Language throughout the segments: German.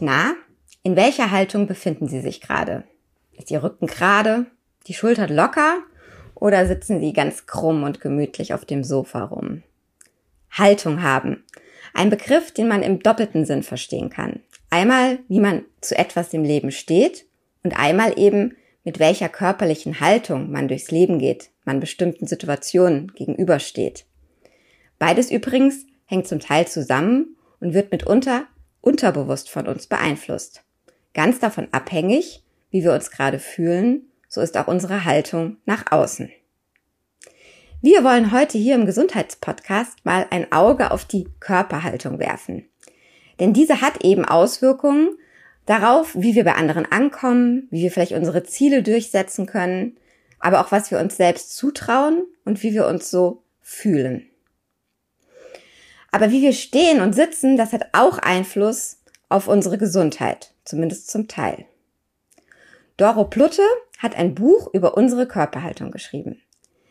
Na, in welcher Haltung befinden Sie sich gerade? Ist Ihr Rücken gerade, die Schulter locker oder sitzen Sie ganz krumm und gemütlich auf dem Sofa rum? Haltung haben. Ein Begriff, den man im doppelten Sinn verstehen kann. Einmal, wie man zu etwas im Leben steht und einmal eben, mit welcher körperlichen Haltung man durchs Leben geht, man bestimmten Situationen gegenübersteht. Beides übrigens hängt zum Teil zusammen und wird mitunter unterbewusst von uns beeinflusst. Ganz davon abhängig, wie wir uns gerade fühlen, so ist auch unsere Haltung nach außen. Wir wollen heute hier im Gesundheitspodcast mal ein Auge auf die Körperhaltung werfen. Denn diese hat eben Auswirkungen darauf, wie wir bei anderen ankommen, wie wir vielleicht unsere Ziele durchsetzen können, aber auch was wir uns selbst zutrauen und wie wir uns so fühlen. Aber wie wir stehen und sitzen, das hat auch Einfluss auf unsere Gesundheit, zumindest zum Teil. Doro Plutte hat ein Buch über unsere Körperhaltung geschrieben.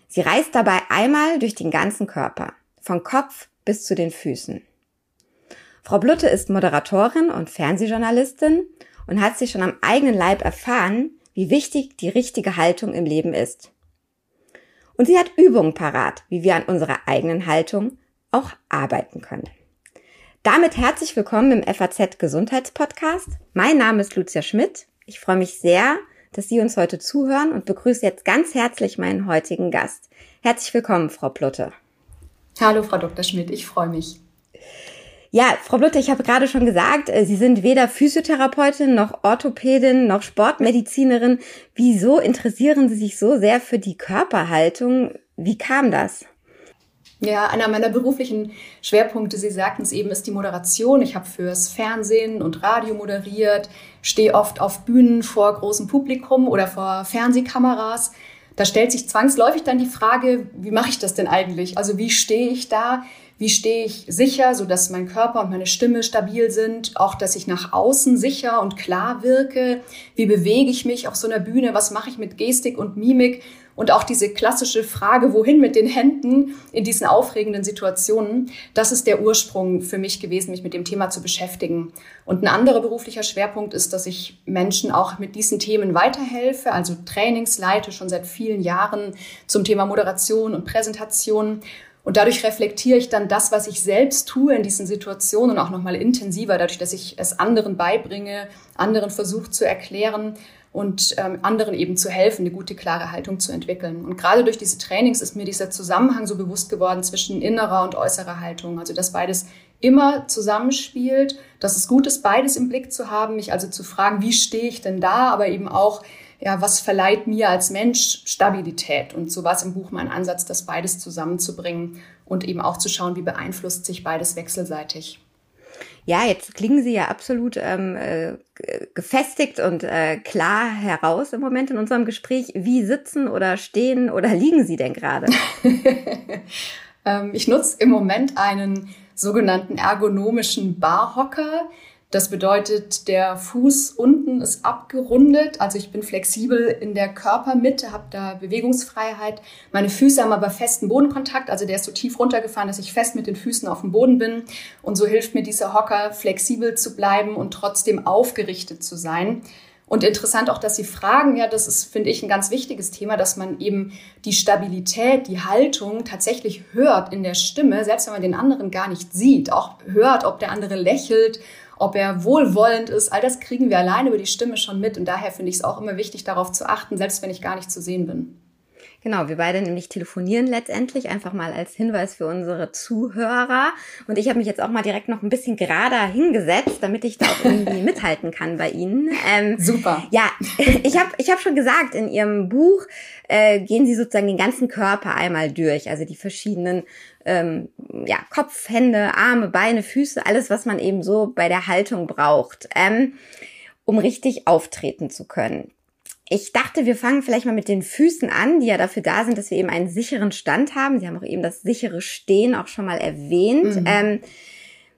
Sie reist dabei einmal durch den ganzen Körper, von Kopf bis zu den Füßen. Frau Blutte ist Moderatorin und Fernsehjournalistin und hat sich schon am eigenen Leib erfahren, wie wichtig die richtige Haltung im Leben ist. Und sie hat Übungen parat, wie wir an unserer eigenen Haltung auch arbeiten können. Damit herzlich willkommen im FAZ Gesundheitspodcast. Mein Name ist Lucia Schmidt. Ich freue mich sehr, dass Sie uns heute zuhören und begrüße jetzt ganz herzlich meinen heutigen Gast. Herzlich willkommen, Frau Plutte. Hallo, Frau Dr. Schmidt. Ich freue mich. Ja, Frau Blutte, ich habe gerade schon gesagt, äh, Sie sind weder Physiotherapeutin noch Orthopädin noch Sportmedizinerin. Wieso interessieren Sie sich so sehr für die Körperhaltung? Wie kam das? Ja, einer meiner beruflichen Schwerpunkte, Sie sagten es eben, ist die Moderation. Ich habe fürs Fernsehen und Radio moderiert, stehe oft auf Bühnen vor großem Publikum oder vor Fernsehkameras. Da stellt sich zwangsläufig dann die Frage, wie mache ich das denn eigentlich? Also wie stehe ich da? Wie stehe ich sicher, so dass mein Körper und meine Stimme stabil sind? Auch, dass ich nach außen sicher und klar wirke? Wie bewege ich mich auf so einer Bühne? Was mache ich mit Gestik und Mimik? Und auch diese klassische Frage, wohin mit den Händen in diesen aufregenden Situationen, das ist der Ursprung für mich gewesen, mich mit dem Thema zu beschäftigen. Und ein anderer beruflicher Schwerpunkt ist, dass ich Menschen auch mit diesen Themen weiterhelfe, also Trainings leite schon seit vielen Jahren zum Thema Moderation und Präsentation und dadurch reflektiere ich dann das, was ich selbst tue in diesen Situationen auch nochmal intensiver, dadurch, dass ich es anderen beibringe, anderen versuche zu erklären und ähm, anderen eben zu helfen, eine gute, klare Haltung zu entwickeln. Und gerade durch diese Trainings ist mir dieser Zusammenhang so bewusst geworden zwischen innerer und äußerer Haltung. Also dass beides immer zusammenspielt, dass es gut ist, beides im Blick zu haben, mich also zu fragen, wie stehe ich denn da, aber eben auch, ja, was verleiht mir als Mensch Stabilität? Und so war es im Buch mein Ansatz, das beides zusammenzubringen und eben auch zu schauen, wie beeinflusst sich beides wechselseitig. Ja, jetzt klingen Sie ja absolut ähm, äh, gefestigt und äh, klar heraus im Moment in unserem Gespräch. Wie sitzen oder stehen oder liegen Sie denn gerade? ähm, ich nutze im Moment einen sogenannten ergonomischen Barhocker. Das bedeutet, der Fuß unten ist abgerundet, also ich bin flexibel in der Körpermitte, habe da Bewegungsfreiheit. Meine Füße haben aber festen Bodenkontakt, also der ist so tief runtergefahren, dass ich fest mit den Füßen auf dem Boden bin. Und so hilft mir dieser Hocker, flexibel zu bleiben und trotzdem aufgerichtet zu sein. Und interessant auch, dass Sie fragen, ja, das ist, finde ich, ein ganz wichtiges Thema, dass man eben die Stabilität, die Haltung tatsächlich hört in der Stimme, selbst wenn man den anderen gar nicht sieht, auch hört, ob der andere lächelt ob er wohlwollend ist, all das kriegen wir allein über die Stimme schon mit. Und daher finde ich es auch immer wichtig, darauf zu achten, selbst wenn ich gar nicht zu sehen bin. Genau, wir beide nämlich telefonieren letztendlich, einfach mal als Hinweis für unsere Zuhörer. Und ich habe mich jetzt auch mal direkt noch ein bisschen gerader hingesetzt, damit ich da auch irgendwie mithalten kann bei Ihnen. Ähm, Super. Ja, ich habe ich hab schon gesagt, in Ihrem Buch äh, gehen Sie sozusagen den ganzen Körper einmal durch, also die verschiedenen ähm, ja, Kopf, Hände, Arme, Beine, Füße, alles, was man eben so bei der Haltung braucht, ähm, um richtig auftreten zu können. Ich dachte, wir fangen vielleicht mal mit den Füßen an, die ja dafür da sind, dass wir eben einen sicheren Stand haben. Sie haben auch eben das sichere Stehen auch schon mal erwähnt. Mhm. Ähm,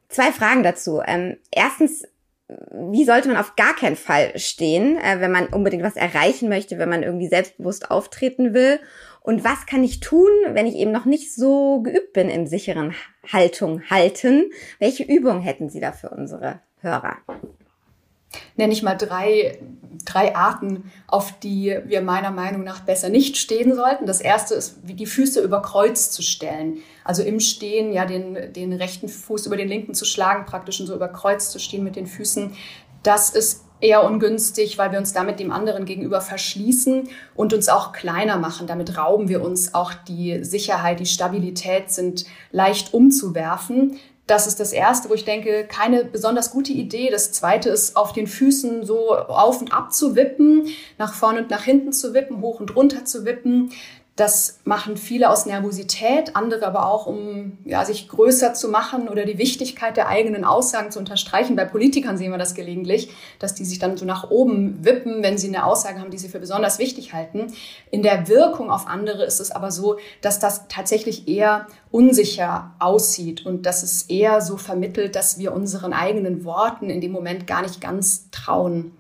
zwei Fragen dazu. Ähm, erstens, wie sollte man auf gar keinen Fall stehen, äh, wenn man unbedingt was erreichen möchte, wenn man irgendwie selbstbewusst auftreten will? Und was kann ich tun, wenn ich eben noch nicht so geübt bin im sicheren Haltung halten? Welche Übung hätten Sie da für unsere Hörer? Nenne ich mal drei, drei Arten, auf die wir meiner Meinung nach besser nicht stehen sollten. Das erste ist, wie die Füße über Kreuz zu stellen. Also im Stehen ja den, den rechten Fuß über den linken zu schlagen, praktisch und so über Kreuz zu stehen mit den Füßen. Das ist eher ungünstig, weil wir uns damit dem anderen gegenüber verschließen und uns auch kleiner machen. Damit rauben wir uns auch die Sicherheit, die Stabilität sind leicht umzuwerfen. Das ist das Erste, wo ich denke, keine besonders gute Idee. Das Zweite ist, auf den Füßen so auf und ab zu wippen, nach vorne und nach hinten zu wippen, hoch und runter zu wippen. Das machen viele aus Nervosität, andere aber auch, um ja, sich größer zu machen oder die Wichtigkeit der eigenen Aussagen zu unterstreichen. Bei Politikern sehen wir das gelegentlich, dass die sich dann so nach oben wippen, wenn sie eine Aussage haben, die sie für besonders wichtig halten. In der Wirkung auf andere ist es aber so, dass das tatsächlich eher unsicher aussieht und dass es eher so vermittelt, dass wir unseren eigenen Worten in dem Moment gar nicht ganz trauen.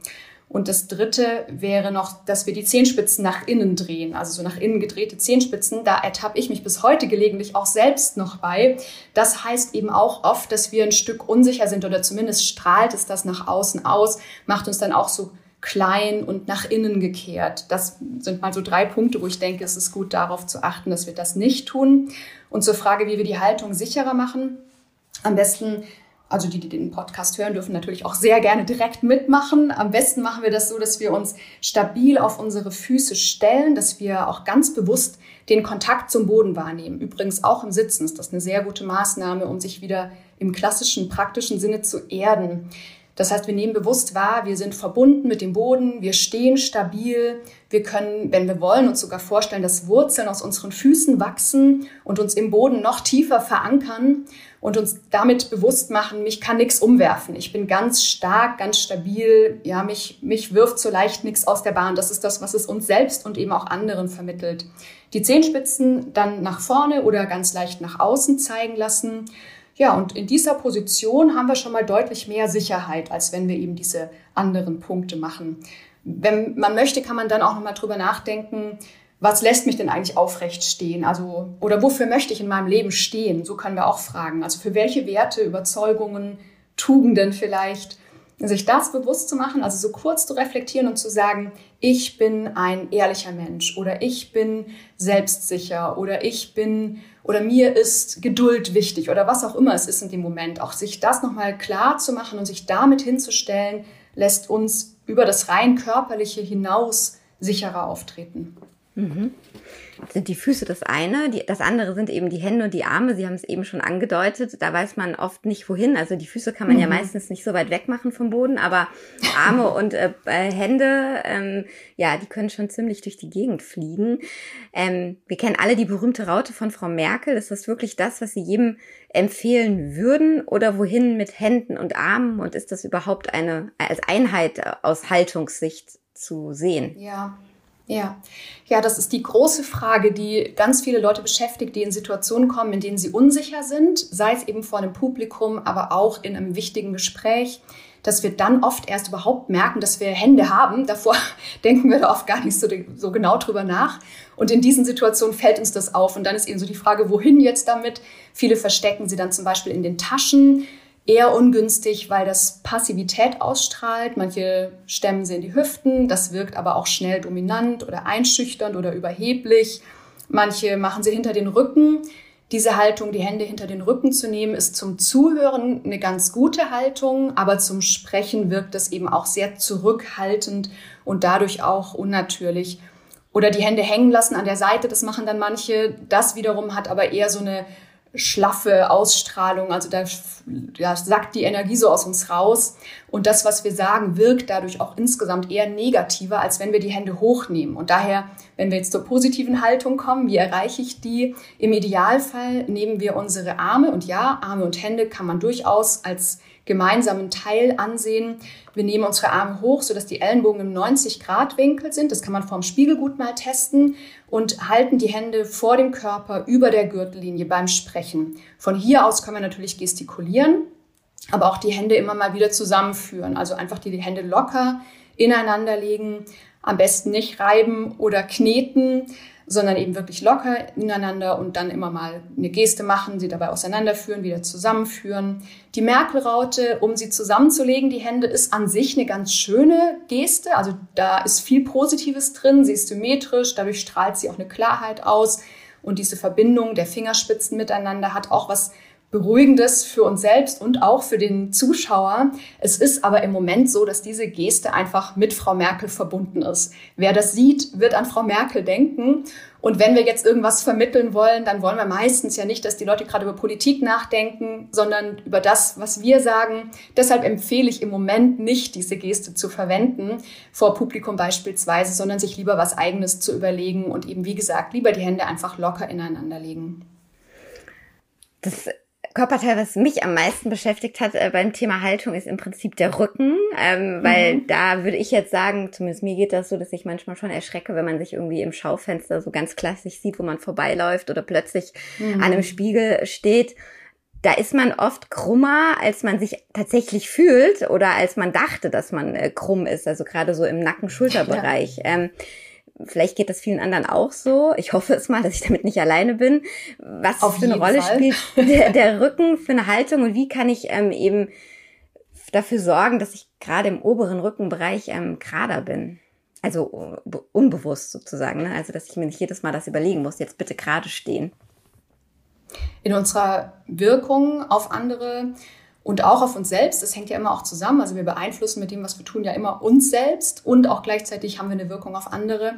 Und das dritte wäre noch, dass wir die Zehenspitzen nach innen drehen, also so nach innen gedrehte Zehenspitzen. Da ertappe ich mich bis heute gelegentlich auch selbst noch bei. Das heißt eben auch oft, dass wir ein Stück unsicher sind oder zumindest strahlt es das nach außen aus, macht uns dann auch so klein und nach innen gekehrt. Das sind mal so drei Punkte, wo ich denke, es ist gut darauf zu achten, dass wir das nicht tun. Und zur Frage, wie wir die Haltung sicherer machen. Am besten also die, die den Podcast hören, dürfen natürlich auch sehr gerne direkt mitmachen. Am besten machen wir das so, dass wir uns stabil auf unsere Füße stellen, dass wir auch ganz bewusst den Kontakt zum Boden wahrnehmen. Übrigens auch im Sitzen ist das eine sehr gute Maßnahme, um sich wieder im klassischen, praktischen Sinne zu erden. Das heißt, wir nehmen bewusst wahr, wir sind verbunden mit dem Boden, wir stehen stabil, wir können, wenn wir wollen, uns sogar vorstellen, dass Wurzeln aus unseren Füßen wachsen und uns im Boden noch tiefer verankern und uns damit bewusst machen, mich kann nichts umwerfen. Ich bin ganz stark, ganz stabil. Ja, mich, mich wirft so leicht nichts aus der Bahn. Das ist das, was es uns selbst und eben auch anderen vermittelt. Die Zehenspitzen dann nach vorne oder ganz leicht nach außen zeigen lassen ja, und in dieser Position haben wir schon mal deutlich mehr Sicherheit, als wenn wir eben diese anderen Punkte machen. Wenn man möchte, kann man dann auch nochmal drüber nachdenken, was lässt mich denn eigentlich aufrecht stehen? Also, oder wofür möchte ich in meinem Leben stehen? So können wir auch fragen. Also für welche Werte, Überzeugungen, Tugenden vielleicht sich das bewusst zu machen, also so kurz zu reflektieren und zu sagen, ich bin ein ehrlicher Mensch oder ich bin selbstsicher oder ich bin oder mir ist Geduld wichtig oder was auch immer es ist in dem Moment. Auch sich das nochmal klar zu machen und sich damit hinzustellen, lässt uns über das rein körperliche hinaus sicherer auftreten. Mhm sind die Füße das eine, die, das andere sind eben die Hände und die Arme. Sie haben es eben schon angedeutet. Da weiß man oft nicht wohin. Also die Füße kann man mhm. ja meistens nicht so weit weg machen vom Boden, aber Arme und äh, äh, Hände, ähm, ja, die können schon ziemlich durch die Gegend fliegen. Ähm, wir kennen alle die berühmte Raute von Frau Merkel. Ist das wirklich das, was Sie jedem empfehlen würden oder wohin mit Händen und Armen? Und ist das überhaupt eine als Einheit aus Haltungssicht zu sehen? Ja. Ja, ja, das ist die große Frage, die ganz viele Leute beschäftigt, die in Situationen kommen, in denen sie unsicher sind, sei es eben vor einem Publikum, aber auch in einem wichtigen Gespräch, dass wir dann oft erst überhaupt merken, dass wir Hände haben. Davor denken wir da oft gar nicht so, so genau drüber nach. Und in diesen Situationen fällt uns das auf. Und dann ist eben so die Frage, wohin jetzt damit? Viele verstecken sie dann zum Beispiel in den Taschen eher ungünstig, weil das Passivität ausstrahlt. Manche stemmen sie in die Hüften, das wirkt aber auch schnell dominant oder einschüchternd oder überheblich. Manche machen sie hinter den Rücken. Diese Haltung, die Hände hinter den Rücken zu nehmen, ist zum Zuhören eine ganz gute Haltung, aber zum Sprechen wirkt es eben auch sehr zurückhaltend und dadurch auch unnatürlich. Oder die Hände hängen lassen an der Seite, das machen dann manche. Das wiederum hat aber eher so eine schlaffe Ausstrahlung, also da ja, sackt die Energie so aus uns raus und das, was wir sagen, wirkt dadurch auch insgesamt eher negativer, als wenn wir die Hände hochnehmen. Und daher, wenn wir jetzt zur positiven Haltung kommen, wie erreiche ich die? Im Idealfall nehmen wir unsere Arme und ja, Arme und Hände kann man durchaus als gemeinsamen Teil ansehen. Wir nehmen unsere Arme hoch, sodass die Ellenbogen im 90-Grad-Winkel sind. Das kann man vorm Spiegel gut mal testen und halten die Hände vor dem Körper über der Gürtellinie beim Sprechen. Von hier aus können wir natürlich gestikulieren, aber auch die Hände immer mal wieder zusammenführen. Also einfach die Hände locker ineinander legen, am besten nicht reiben oder kneten, sondern eben wirklich locker ineinander und dann immer mal eine Geste machen, sie dabei auseinanderführen, wieder zusammenführen. Die Merkel-Raute, um sie zusammenzulegen, die Hände, ist an sich eine ganz schöne Geste. Also da ist viel Positives drin. Sie ist symmetrisch, dadurch strahlt sie auch eine Klarheit aus. Und diese Verbindung der Fingerspitzen miteinander hat auch was Beruhigendes für uns selbst und auch für den Zuschauer. Es ist aber im Moment so, dass diese Geste einfach mit Frau Merkel verbunden ist. Wer das sieht, wird an Frau Merkel denken. Und wenn wir jetzt irgendwas vermitteln wollen, dann wollen wir meistens ja nicht, dass die Leute gerade über Politik nachdenken, sondern über das, was wir sagen. Deshalb empfehle ich im Moment nicht, diese Geste zu verwenden, vor Publikum beispielsweise, sondern sich lieber was eigenes zu überlegen und eben, wie gesagt, lieber die Hände einfach locker ineinander legen. Das Körperteil, was mich am meisten beschäftigt hat äh, beim Thema Haltung, ist im Prinzip der Rücken, ähm, weil mhm. da würde ich jetzt sagen, zumindest mir geht das so, dass ich manchmal schon erschrecke, wenn man sich irgendwie im Schaufenster so ganz klassisch sieht, wo man vorbeiläuft oder plötzlich mhm. an einem Spiegel steht. Da ist man oft krummer, als man sich tatsächlich fühlt oder als man dachte, dass man äh, krumm ist, also gerade so im Nacken-Schulterbereich. Ja. Ähm, Vielleicht geht das vielen anderen auch so. Ich hoffe es mal, dass ich damit nicht alleine bin. Was Auf für eine Rolle Fall. spielt der, der, Rücken für eine Haltung und wie kann ich ähm, eben dafür sorgen, dass ich gerade im oberen Rückenbereich ähm, gerader bin? Also unbewusst sozusagen. Ne? Also dass ich mir nicht jedes Mal das überlegen muss, jetzt bitte gerade stehen. In unserer Wirkung auf andere und auch auf uns selbst. Das hängt ja immer auch zusammen. Also wir beeinflussen mit dem, was wir tun, ja immer uns selbst und auch gleichzeitig haben wir eine Wirkung auf andere.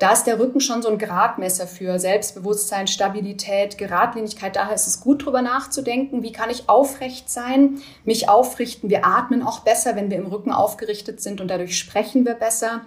Da ist der Rücken schon so ein Gradmesser für Selbstbewusstsein, Stabilität, Geradlinigkeit. Daher ist es gut, drüber nachzudenken. Wie kann ich aufrecht sein, mich aufrichten? Wir atmen auch besser, wenn wir im Rücken aufgerichtet sind und dadurch sprechen wir besser.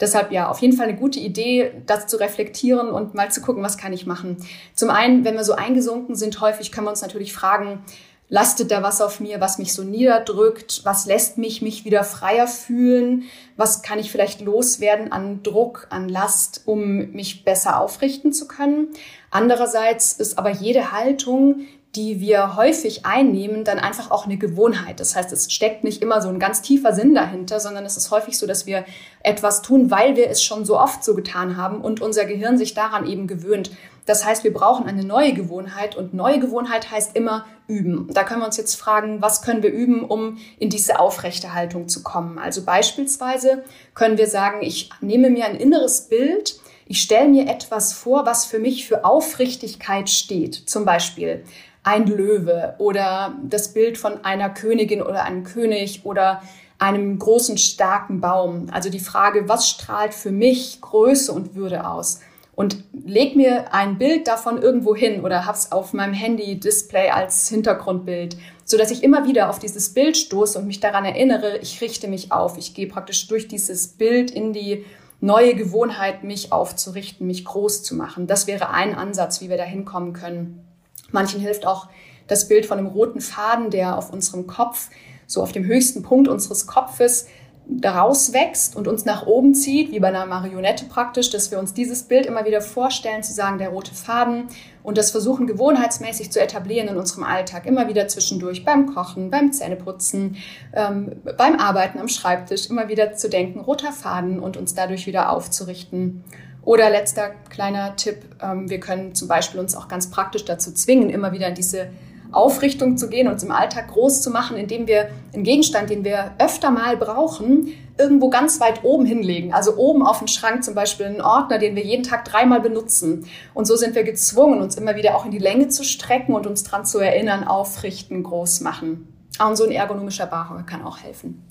Deshalb ja, auf jeden Fall eine gute Idee, das zu reflektieren und mal zu gucken, was kann ich machen. Zum einen, wenn wir so eingesunken sind, häufig können wir uns natürlich fragen, lastet da was auf mir, was mich so niederdrückt, was lässt mich mich wieder freier fühlen, was kann ich vielleicht loswerden an Druck, an Last, um mich besser aufrichten zu können. Andererseits ist aber jede Haltung, die wir häufig einnehmen, dann einfach auch eine Gewohnheit. Das heißt, es steckt nicht immer so ein ganz tiefer Sinn dahinter, sondern es ist häufig so, dass wir etwas tun, weil wir es schon so oft so getan haben und unser Gehirn sich daran eben gewöhnt. Das heißt, wir brauchen eine neue Gewohnheit und neue Gewohnheit heißt immer üben. Da können wir uns jetzt fragen, was können wir üben, um in diese aufrechte Haltung zu kommen? Also beispielsweise können wir sagen, ich nehme mir ein inneres Bild, ich stelle mir etwas vor, was für mich für Aufrichtigkeit steht. Zum Beispiel ein Löwe oder das Bild von einer Königin oder einem König oder einem großen, starken Baum. Also die Frage, was strahlt für mich Größe und Würde aus? Und leg mir ein Bild davon irgendwo hin oder hab's auf meinem Handy-Display als Hintergrundbild, so dass ich immer wieder auf dieses Bild stoße und mich daran erinnere, ich richte mich auf. Ich gehe praktisch durch dieses Bild in die neue Gewohnheit, mich aufzurichten, mich groß zu machen. Das wäre ein Ansatz, wie wir da hinkommen können. Manchen hilft auch das Bild von einem roten Faden, der auf unserem Kopf, so auf dem höchsten Punkt unseres Kopfes, daraus wächst und uns nach oben zieht, wie bei einer Marionette praktisch, dass wir uns dieses Bild immer wieder vorstellen, zu sagen, der rote Faden und das versuchen gewohnheitsmäßig zu etablieren in unserem Alltag, immer wieder zwischendurch beim Kochen, beim Zähneputzen, ähm, beim Arbeiten am Schreibtisch, immer wieder zu denken, roter Faden und uns dadurch wieder aufzurichten. Oder letzter kleiner Tipp, ähm, wir können zum Beispiel uns auch ganz praktisch dazu zwingen, immer wieder in diese Aufrichtung zu gehen, uns im Alltag groß zu machen, indem wir einen Gegenstand, den wir öfter mal brauchen, irgendwo ganz weit oben hinlegen. Also oben auf dem Schrank zum Beispiel einen Ordner, den wir jeden Tag dreimal benutzen. Und so sind wir gezwungen, uns immer wieder auch in die Länge zu strecken und uns dran zu erinnern, aufrichten, groß machen. Und so ein ergonomischer Barhocker kann auch helfen.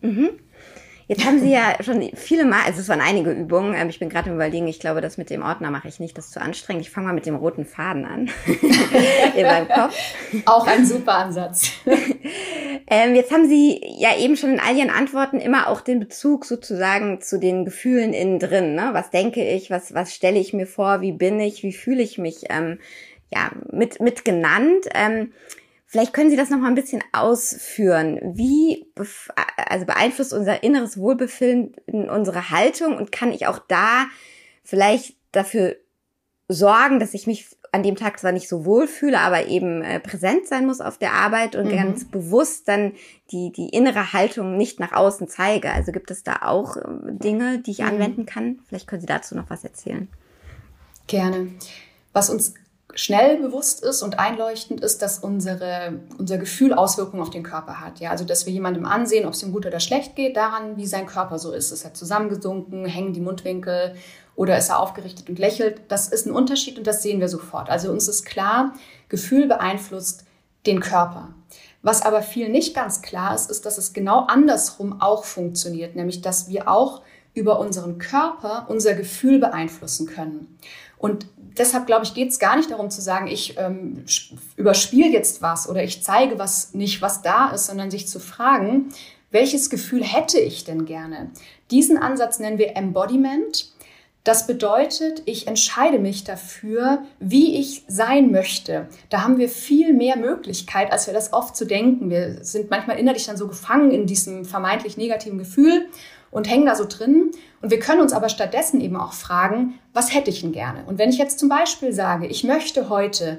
Mhm. Jetzt haben Sie ja schon viele Mal, also es waren einige Übungen. Ähm, ich bin gerade im Überlegen, ich glaube, das mit dem Ordner mache ich nicht, das ist zu anstrengend. Ich fange mal mit dem roten Faden an in meinem Kopf. Auch ein super Ansatz. ähm, jetzt haben Sie ja eben schon in all Ihren Antworten immer auch den Bezug sozusagen zu den Gefühlen innen drin. Ne? Was denke ich, was, was stelle ich mir vor, wie bin ich, wie fühle ich mich ähm, ja, mit, mit genannt. Ähm, Vielleicht können Sie das noch mal ein bisschen ausführen. Wie also beeinflusst unser inneres Wohlbefinden unsere Haltung und kann ich auch da vielleicht dafür sorgen, dass ich mich an dem Tag zwar nicht so wohl fühle, aber eben äh, präsent sein muss auf der Arbeit und mhm. ganz bewusst dann die, die innere Haltung nicht nach außen zeige. Also gibt es da auch äh, Dinge, die ich mhm. anwenden kann? Vielleicht können Sie dazu noch was erzählen. Gerne. Was uns schnell bewusst ist und einleuchtend ist, dass unsere, unser Gefühl Auswirkungen auf den Körper hat. Ja, also dass wir jemandem ansehen, ob es ihm gut oder schlecht geht, daran, wie sein Körper so ist. Ist er zusammengesunken, hängen die Mundwinkel oder ist er aufgerichtet und lächelt? Das ist ein Unterschied und das sehen wir sofort. Also uns ist klar, Gefühl beeinflusst den Körper. Was aber viel nicht ganz klar ist, ist, dass es genau andersrum auch funktioniert, nämlich dass wir auch über unseren Körper unser Gefühl beeinflussen können. Und deshalb, glaube ich, geht es gar nicht darum zu sagen, ich ähm, überspiele jetzt was oder ich zeige was nicht, was da ist, sondern sich zu fragen, welches Gefühl hätte ich denn gerne? Diesen Ansatz nennen wir Embodiment. Das bedeutet, ich entscheide mich dafür, wie ich sein möchte. Da haben wir viel mehr Möglichkeit, als wir das oft zu denken. Wir sind manchmal innerlich dann so gefangen in diesem vermeintlich negativen Gefühl und hängen da so drin. Und wir können uns aber stattdessen eben auch fragen, was hätte ich denn gerne? Und wenn ich jetzt zum Beispiel sage, ich möchte heute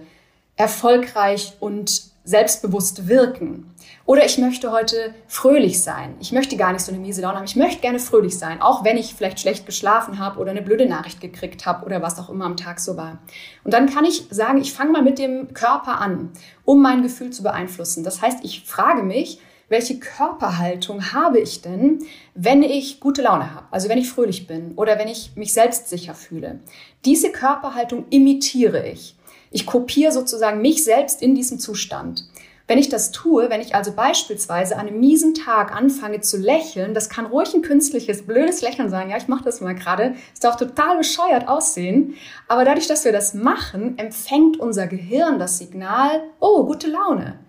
erfolgreich und selbstbewusst wirken. Oder ich möchte heute fröhlich sein. Ich möchte gar nicht so eine miese Laune haben. Ich möchte gerne fröhlich sein, auch wenn ich vielleicht schlecht geschlafen habe oder eine blöde Nachricht gekriegt habe oder was auch immer am Tag so war. Und dann kann ich sagen, ich fange mal mit dem Körper an, um mein Gefühl zu beeinflussen. Das heißt, ich frage mich, welche Körperhaltung habe ich denn, wenn ich gute Laune habe, also wenn ich fröhlich bin oder wenn ich mich selbstsicher fühle. Diese Körperhaltung imitiere ich. Ich kopiere sozusagen mich selbst in diesem Zustand. Wenn ich das tue, wenn ich also beispielsweise an einem miesen Tag anfange zu lächeln, das kann ruhig ein künstliches, blödes Lächeln sein. Ja, ich mache das mal gerade. Es darf total bescheuert aussehen. Aber dadurch, dass wir das machen, empfängt unser Gehirn das Signal, oh, gute Laune.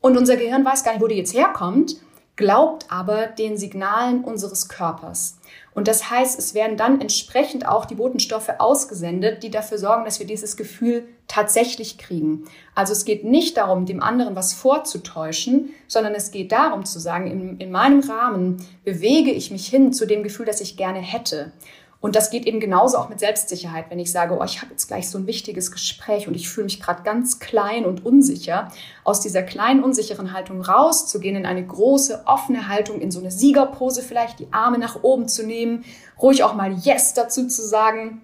Und unser Gehirn weiß gar nicht, wo die jetzt herkommt, glaubt aber den Signalen unseres Körpers. Und das heißt, es werden dann entsprechend auch die Botenstoffe ausgesendet, die dafür sorgen, dass wir dieses Gefühl tatsächlich kriegen. Also es geht nicht darum, dem anderen was vorzutäuschen, sondern es geht darum zu sagen, in, in meinem Rahmen bewege ich mich hin zu dem Gefühl, das ich gerne hätte. Und das geht eben genauso auch mit Selbstsicherheit, wenn ich sage, oh, ich habe jetzt gleich so ein wichtiges Gespräch und ich fühle mich gerade ganz klein und unsicher, aus dieser kleinen, unsicheren Haltung rauszugehen in eine große, offene Haltung, in so eine Siegerpose vielleicht, die Arme nach oben zu nehmen, ruhig auch mal Yes dazu zu sagen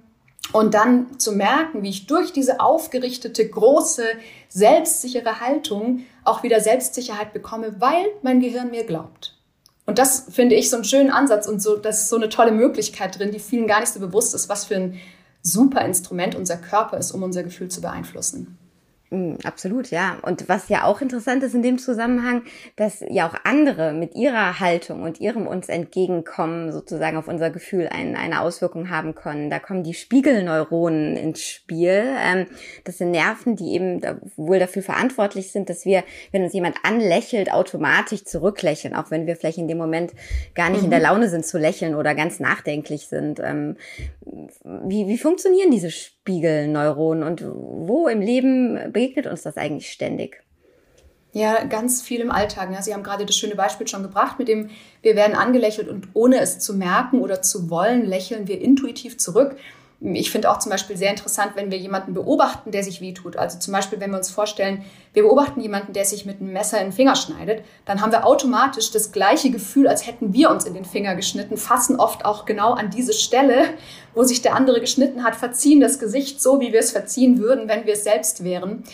und dann zu merken, wie ich durch diese aufgerichtete, große, selbstsichere Haltung auch wieder Selbstsicherheit bekomme, weil mein Gehirn mir glaubt. Und das finde ich so einen schönen Ansatz und so, das ist so eine tolle Möglichkeit drin, die vielen gar nicht so bewusst ist, was für ein super Instrument unser Körper ist, um unser Gefühl zu beeinflussen. Mm, absolut, ja. Und was ja auch interessant ist in dem Zusammenhang, dass ja auch andere mit ihrer Haltung und ihrem uns entgegenkommen sozusagen auf unser Gefühl ein, eine Auswirkung haben können. Da kommen die Spiegelneuronen ins Spiel. Ähm, das sind Nerven, die eben wohl dafür verantwortlich sind, dass wir, wenn uns jemand anlächelt, automatisch zurücklächeln, auch wenn wir vielleicht in dem Moment gar nicht mhm. in der mhm. Laune sind zu lächeln oder ganz nachdenklich sind. Ähm, wie, wie funktionieren diese Spiegelneuronen und wo im Leben begegnet uns das eigentlich ständig? Ja, ganz viel im Alltag. Ja. Sie haben gerade das schöne Beispiel schon gebracht, mit dem wir werden angelächelt und ohne es zu merken oder zu wollen, lächeln wir intuitiv zurück. Ich finde auch zum Beispiel sehr interessant, wenn wir jemanden beobachten, der sich wehtut. Also zum Beispiel, wenn wir uns vorstellen, wir beobachten jemanden, der sich mit einem Messer in den Finger schneidet, dann haben wir automatisch das gleiche Gefühl, als hätten wir uns in den Finger geschnitten, fassen oft auch genau an diese Stelle, wo sich der andere geschnitten hat, verziehen das Gesicht so, wie wir es verziehen würden, wenn wir es selbst wären.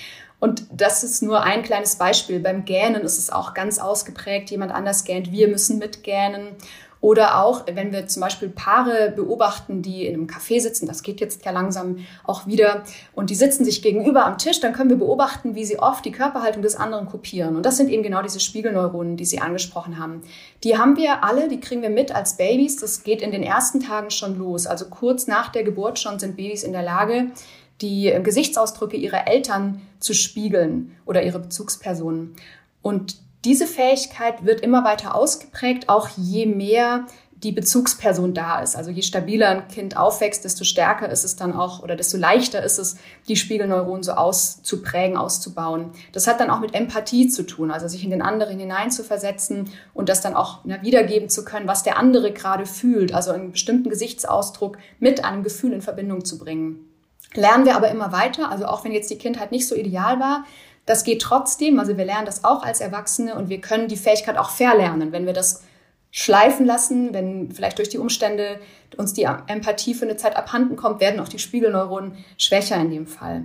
Und das ist nur ein kleines Beispiel. Beim Gähnen ist es auch ganz ausgeprägt. Jemand anders gähnt, wir müssen mitgähnen. Oder auch, wenn wir zum Beispiel Paare beobachten, die in einem Café sitzen, das geht jetzt ja langsam auch wieder, und die sitzen sich gegenüber am Tisch, dann können wir beobachten, wie sie oft die Körperhaltung des anderen kopieren. Und das sind eben genau diese Spiegelneuronen, die Sie angesprochen haben. Die haben wir alle, die kriegen wir mit als Babys. Das geht in den ersten Tagen schon los. Also kurz nach der Geburt schon sind Babys in der Lage, die Gesichtsausdrücke ihrer Eltern zu spiegeln oder ihre Bezugspersonen. Und diese Fähigkeit wird immer weiter ausgeprägt, auch je mehr die Bezugsperson da ist. Also je stabiler ein Kind aufwächst, desto stärker ist es dann auch oder desto leichter ist es, die Spiegelneuronen so auszuprägen, auszubauen. Das hat dann auch mit Empathie zu tun, also sich in den anderen hineinzuversetzen und das dann auch na, wiedergeben zu können, was der andere gerade fühlt, also einen bestimmten Gesichtsausdruck mit einem Gefühl in Verbindung zu bringen. Lernen wir aber immer weiter, also auch wenn jetzt die Kindheit nicht so ideal war, das geht trotzdem, also wir lernen das auch als Erwachsene und wir können die Fähigkeit auch verlernen, wenn wir das schleifen lassen. Wenn vielleicht durch die Umstände uns die Empathie für eine Zeit abhanden kommt, werden auch die Spiegelneuronen schwächer in dem Fall.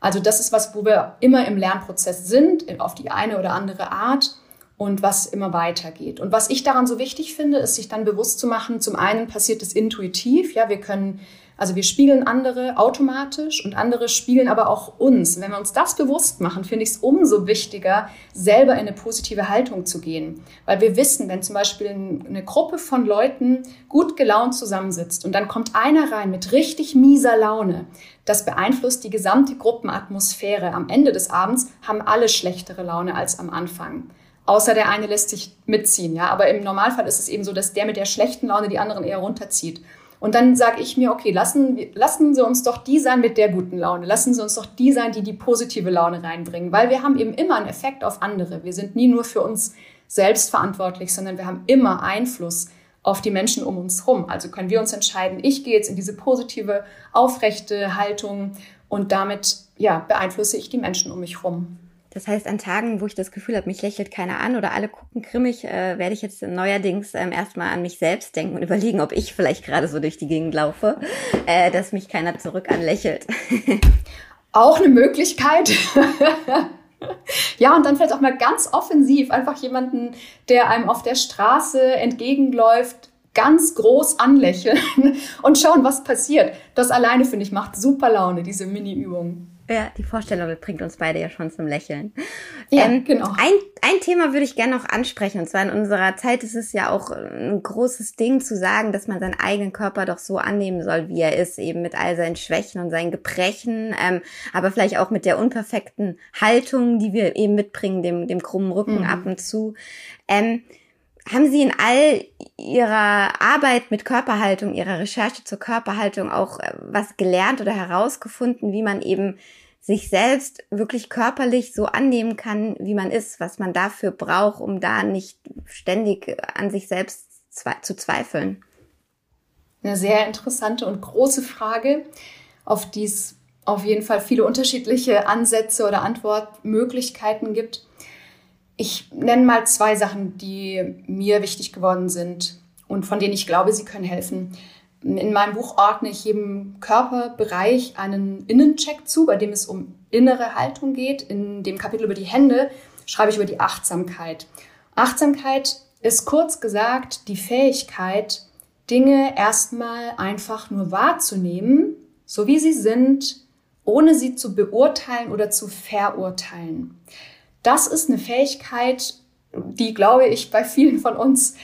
Also das ist was, wo wir immer im Lernprozess sind, auf die eine oder andere Art und was immer weitergeht. Und was ich daran so wichtig finde, ist sich dann bewusst zu machen, zum einen passiert es intuitiv, ja, wir können also wir spiegeln andere automatisch und andere spiegeln aber auch uns. wenn wir uns das bewusst machen, finde ich es umso wichtiger, selber in eine positive Haltung zu gehen. Weil wir wissen, wenn zum Beispiel eine Gruppe von Leuten gut gelaunt zusammensitzt und dann kommt einer rein mit richtig mieser Laune, das beeinflusst die gesamte Gruppenatmosphäre. Am Ende des Abends haben alle schlechtere Laune als am Anfang. Außer der eine lässt sich mitziehen, ja. Aber im Normalfall ist es eben so, dass der mit der schlechten Laune die anderen eher runterzieht. Und dann sage ich mir, okay, lassen, lassen Sie uns doch die sein mit der guten Laune. Lassen Sie uns doch die sein, die die positive Laune reinbringen. Weil wir haben eben immer einen Effekt auf andere. Wir sind nie nur für uns selbst verantwortlich, sondern wir haben immer Einfluss auf die Menschen um uns herum. Also können wir uns entscheiden, ich gehe jetzt in diese positive, aufrechte Haltung und damit ja, beeinflusse ich die Menschen um mich herum. Das heißt, an Tagen, wo ich das Gefühl habe, mich lächelt keiner an oder alle gucken grimmig, äh, werde ich jetzt neuerdings ähm, erstmal an mich selbst denken und überlegen, ob ich vielleicht gerade so durch die Gegend laufe, äh, dass mich keiner zurück anlächelt. Auch eine Möglichkeit. ja, und dann vielleicht auch mal ganz offensiv einfach jemanden, der einem auf der Straße entgegenläuft, ganz groß anlächeln und schauen, was passiert. Das alleine, finde ich, macht super Laune, diese Mini-Übung. Ja, die Vorstellung bringt uns beide ja schon zum Lächeln. Ja, ähm, genau. Ein, ein Thema würde ich gerne noch ansprechen. Und zwar in unserer Zeit ist es ja auch ein großes Ding zu sagen, dass man seinen eigenen Körper doch so annehmen soll, wie er ist, eben mit all seinen Schwächen und seinen Gebrechen, ähm, aber vielleicht auch mit der unperfekten Haltung, die wir eben mitbringen, dem, dem krummen Rücken mhm. ab und zu. Ähm, haben Sie in all Ihrer Arbeit mit Körperhaltung, Ihrer Recherche zur Körperhaltung auch äh, was gelernt oder herausgefunden, wie man eben sich selbst wirklich körperlich so annehmen kann, wie man ist, was man dafür braucht, um da nicht ständig an sich selbst zu zweifeln? Eine sehr interessante und große Frage, auf die es auf jeden Fall viele unterschiedliche Ansätze oder Antwortmöglichkeiten gibt. Ich nenne mal zwei Sachen, die mir wichtig geworden sind und von denen ich glaube, sie können helfen. In meinem Buch ordne ich jedem Körperbereich einen Innencheck zu, bei dem es um innere Haltung geht. In dem Kapitel über die Hände schreibe ich über die Achtsamkeit. Achtsamkeit ist kurz gesagt die Fähigkeit, Dinge erstmal einfach nur wahrzunehmen, so wie sie sind, ohne sie zu beurteilen oder zu verurteilen das ist eine Fähigkeit, die, glaube ich, bei vielen von uns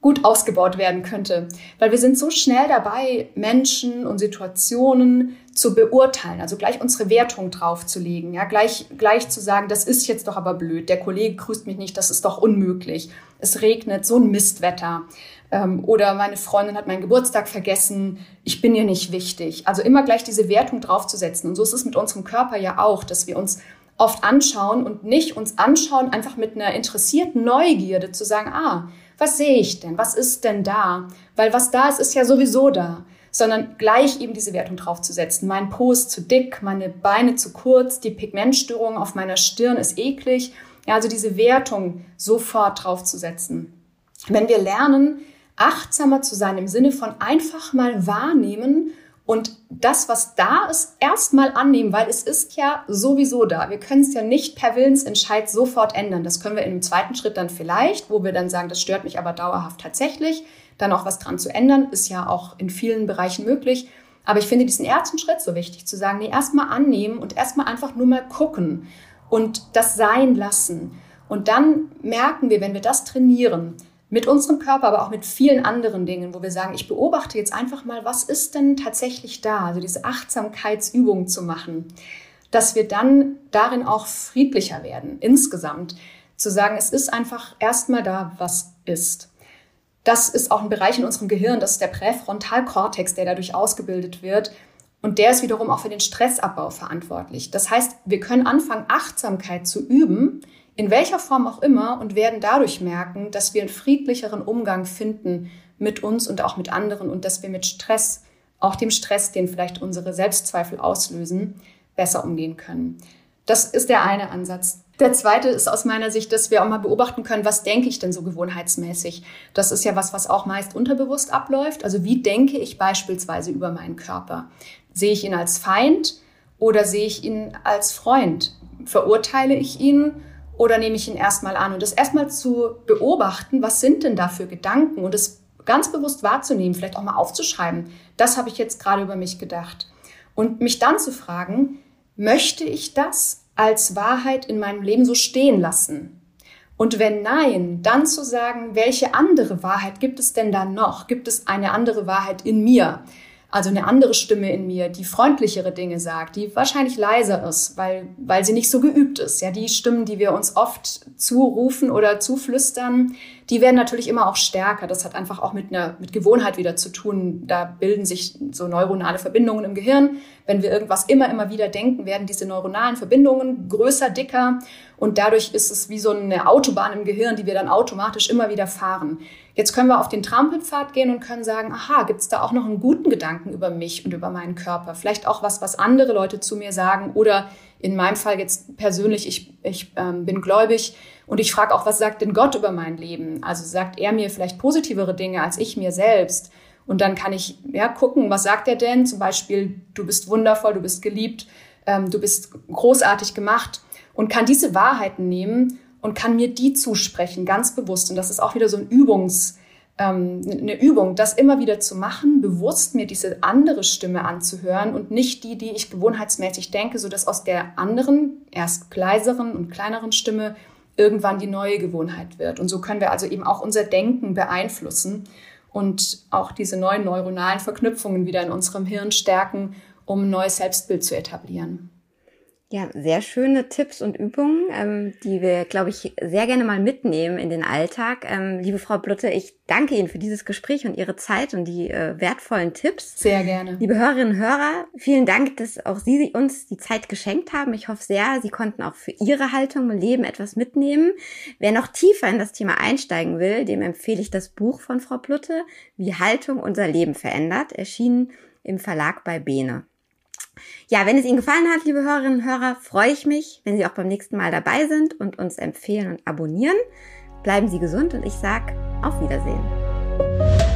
gut ausgebaut werden könnte. Weil wir sind so schnell dabei, Menschen und Situationen zu beurteilen, also gleich unsere Wertung draufzulegen, ja, gleich, gleich zu sagen, das ist jetzt doch aber blöd, der Kollege grüßt mich nicht, das ist doch unmöglich, es regnet, so ein Mistwetter. Ähm, oder meine Freundin hat meinen Geburtstag vergessen, ich bin ihr nicht wichtig. Also immer gleich diese Wertung draufzusetzen. Und so ist es mit unserem Körper ja auch, dass wir uns oft anschauen und nicht uns anschauen, einfach mit einer interessierten Neugierde zu sagen, ah, was sehe ich denn? Was ist denn da? Weil was da ist, ist ja sowieso da. Sondern gleich eben diese Wertung draufzusetzen. Mein Po ist zu dick, meine Beine zu kurz, die Pigmentstörung auf meiner Stirn ist eklig. Ja, also diese Wertung sofort draufzusetzen. Wenn wir lernen, achtsamer zu sein im Sinne von einfach mal wahrnehmen und das, was da ist, erstmal annehmen, weil es ist ja sowieso da. Wir können es ja nicht per Willensentscheid sofort ändern. Das können wir in einem zweiten Schritt dann vielleicht, wo wir dann sagen, das stört mich aber dauerhaft tatsächlich. Dann auch was dran zu ändern, ist ja auch in vielen Bereichen möglich. Aber ich finde diesen ersten Schritt so wichtig, zu sagen, nee, erstmal annehmen und erstmal einfach nur mal gucken und das sein lassen. Und dann merken wir, wenn wir das trainieren, mit unserem Körper, aber auch mit vielen anderen Dingen, wo wir sagen, ich beobachte jetzt einfach mal, was ist denn tatsächlich da? Also diese Achtsamkeitsübung zu machen, dass wir dann darin auch friedlicher werden, insgesamt. Zu sagen, es ist einfach erstmal da, was ist. Das ist auch ein Bereich in unserem Gehirn, das ist der Präfrontalkortex, der dadurch ausgebildet wird. Und der ist wiederum auch für den Stressabbau verantwortlich. Das heißt, wir können anfangen, Achtsamkeit zu üben, in welcher Form auch immer, und werden dadurch merken, dass wir einen friedlicheren Umgang finden mit uns und auch mit anderen und dass wir mit Stress, auch dem Stress, den vielleicht unsere Selbstzweifel auslösen, besser umgehen können. Das ist der eine Ansatz. Der zweite ist aus meiner Sicht, dass wir auch mal beobachten können, was denke ich denn so gewohnheitsmäßig. Das ist ja was, was auch meist unterbewusst abläuft. Also wie denke ich beispielsweise über meinen Körper? Sehe ich ihn als Feind oder sehe ich ihn als Freund? Verurteile ich ihn oder nehme ich ihn erstmal an? Und das erstmal zu beobachten, was sind denn da für Gedanken und es ganz bewusst wahrzunehmen, vielleicht auch mal aufzuschreiben, das habe ich jetzt gerade über mich gedacht. Und mich dann zu fragen, möchte ich das als Wahrheit in meinem Leben so stehen lassen? Und wenn nein, dann zu sagen, welche andere Wahrheit gibt es denn da noch? Gibt es eine andere Wahrheit in mir? Also eine andere Stimme in mir, die freundlichere Dinge sagt, die wahrscheinlich leiser ist, weil, weil sie nicht so geübt ist. Ja, die Stimmen, die wir uns oft zurufen oder zuflüstern, die werden natürlich immer auch stärker. Das hat einfach auch mit einer, mit Gewohnheit wieder zu tun. Da bilden sich so neuronale Verbindungen im Gehirn. Wenn wir irgendwas immer, immer wieder denken, werden diese neuronalen Verbindungen größer, dicker und dadurch ist es wie so eine Autobahn im Gehirn, die wir dann automatisch immer wieder fahren. Jetzt können wir auf den Trampelpfad gehen und können sagen, aha, gibt es da auch noch einen guten Gedanken über mich und über meinen Körper? Vielleicht auch was, was andere Leute zu mir sagen oder in meinem Fall jetzt persönlich, ich, ich ähm, bin gläubig und ich frage auch, was sagt denn Gott über mein Leben? Also sagt er mir vielleicht positivere Dinge als ich mir selbst? Und dann kann ich ja gucken, was sagt er denn? Zum Beispiel, du bist wundervoll, du bist geliebt, ähm, du bist großartig gemacht und kann diese Wahrheiten nehmen und kann mir die zusprechen, ganz bewusst. Und das ist auch wieder so ein Übungs, ähm, eine Übung, das immer wieder zu machen, bewusst mir diese andere Stimme anzuhören und nicht die, die ich gewohnheitsmäßig denke, so dass aus der anderen, erst leiseren und kleineren Stimme irgendwann die neue Gewohnheit wird. Und so können wir also eben auch unser Denken beeinflussen und auch diese neuen neuronalen Verknüpfungen wieder in unserem Hirn stärken, um ein neues Selbstbild zu etablieren. Ja, sehr schöne Tipps und Übungen, ähm, die wir, glaube ich, sehr gerne mal mitnehmen in den Alltag. Ähm, liebe Frau Blutte, ich danke Ihnen für dieses Gespräch und Ihre Zeit und die äh, wertvollen Tipps. Sehr gerne. Liebe Hörerinnen und Hörer, vielen Dank, dass auch Sie uns die Zeit geschenkt haben. Ich hoffe sehr, Sie konnten auch für Ihre Haltung im Leben etwas mitnehmen. Wer noch tiefer in das Thema einsteigen will, dem empfehle ich das Buch von Frau Blutte, Wie Haltung unser Leben verändert, erschienen im Verlag bei Bene. Ja, wenn es Ihnen gefallen hat, liebe Hörerinnen und Hörer, freue ich mich, wenn Sie auch beim nächsten Mal dabei sind und uns empfehlen und abonnieren. Bleiben Sie gesund und ich sage auf Wiedersehen.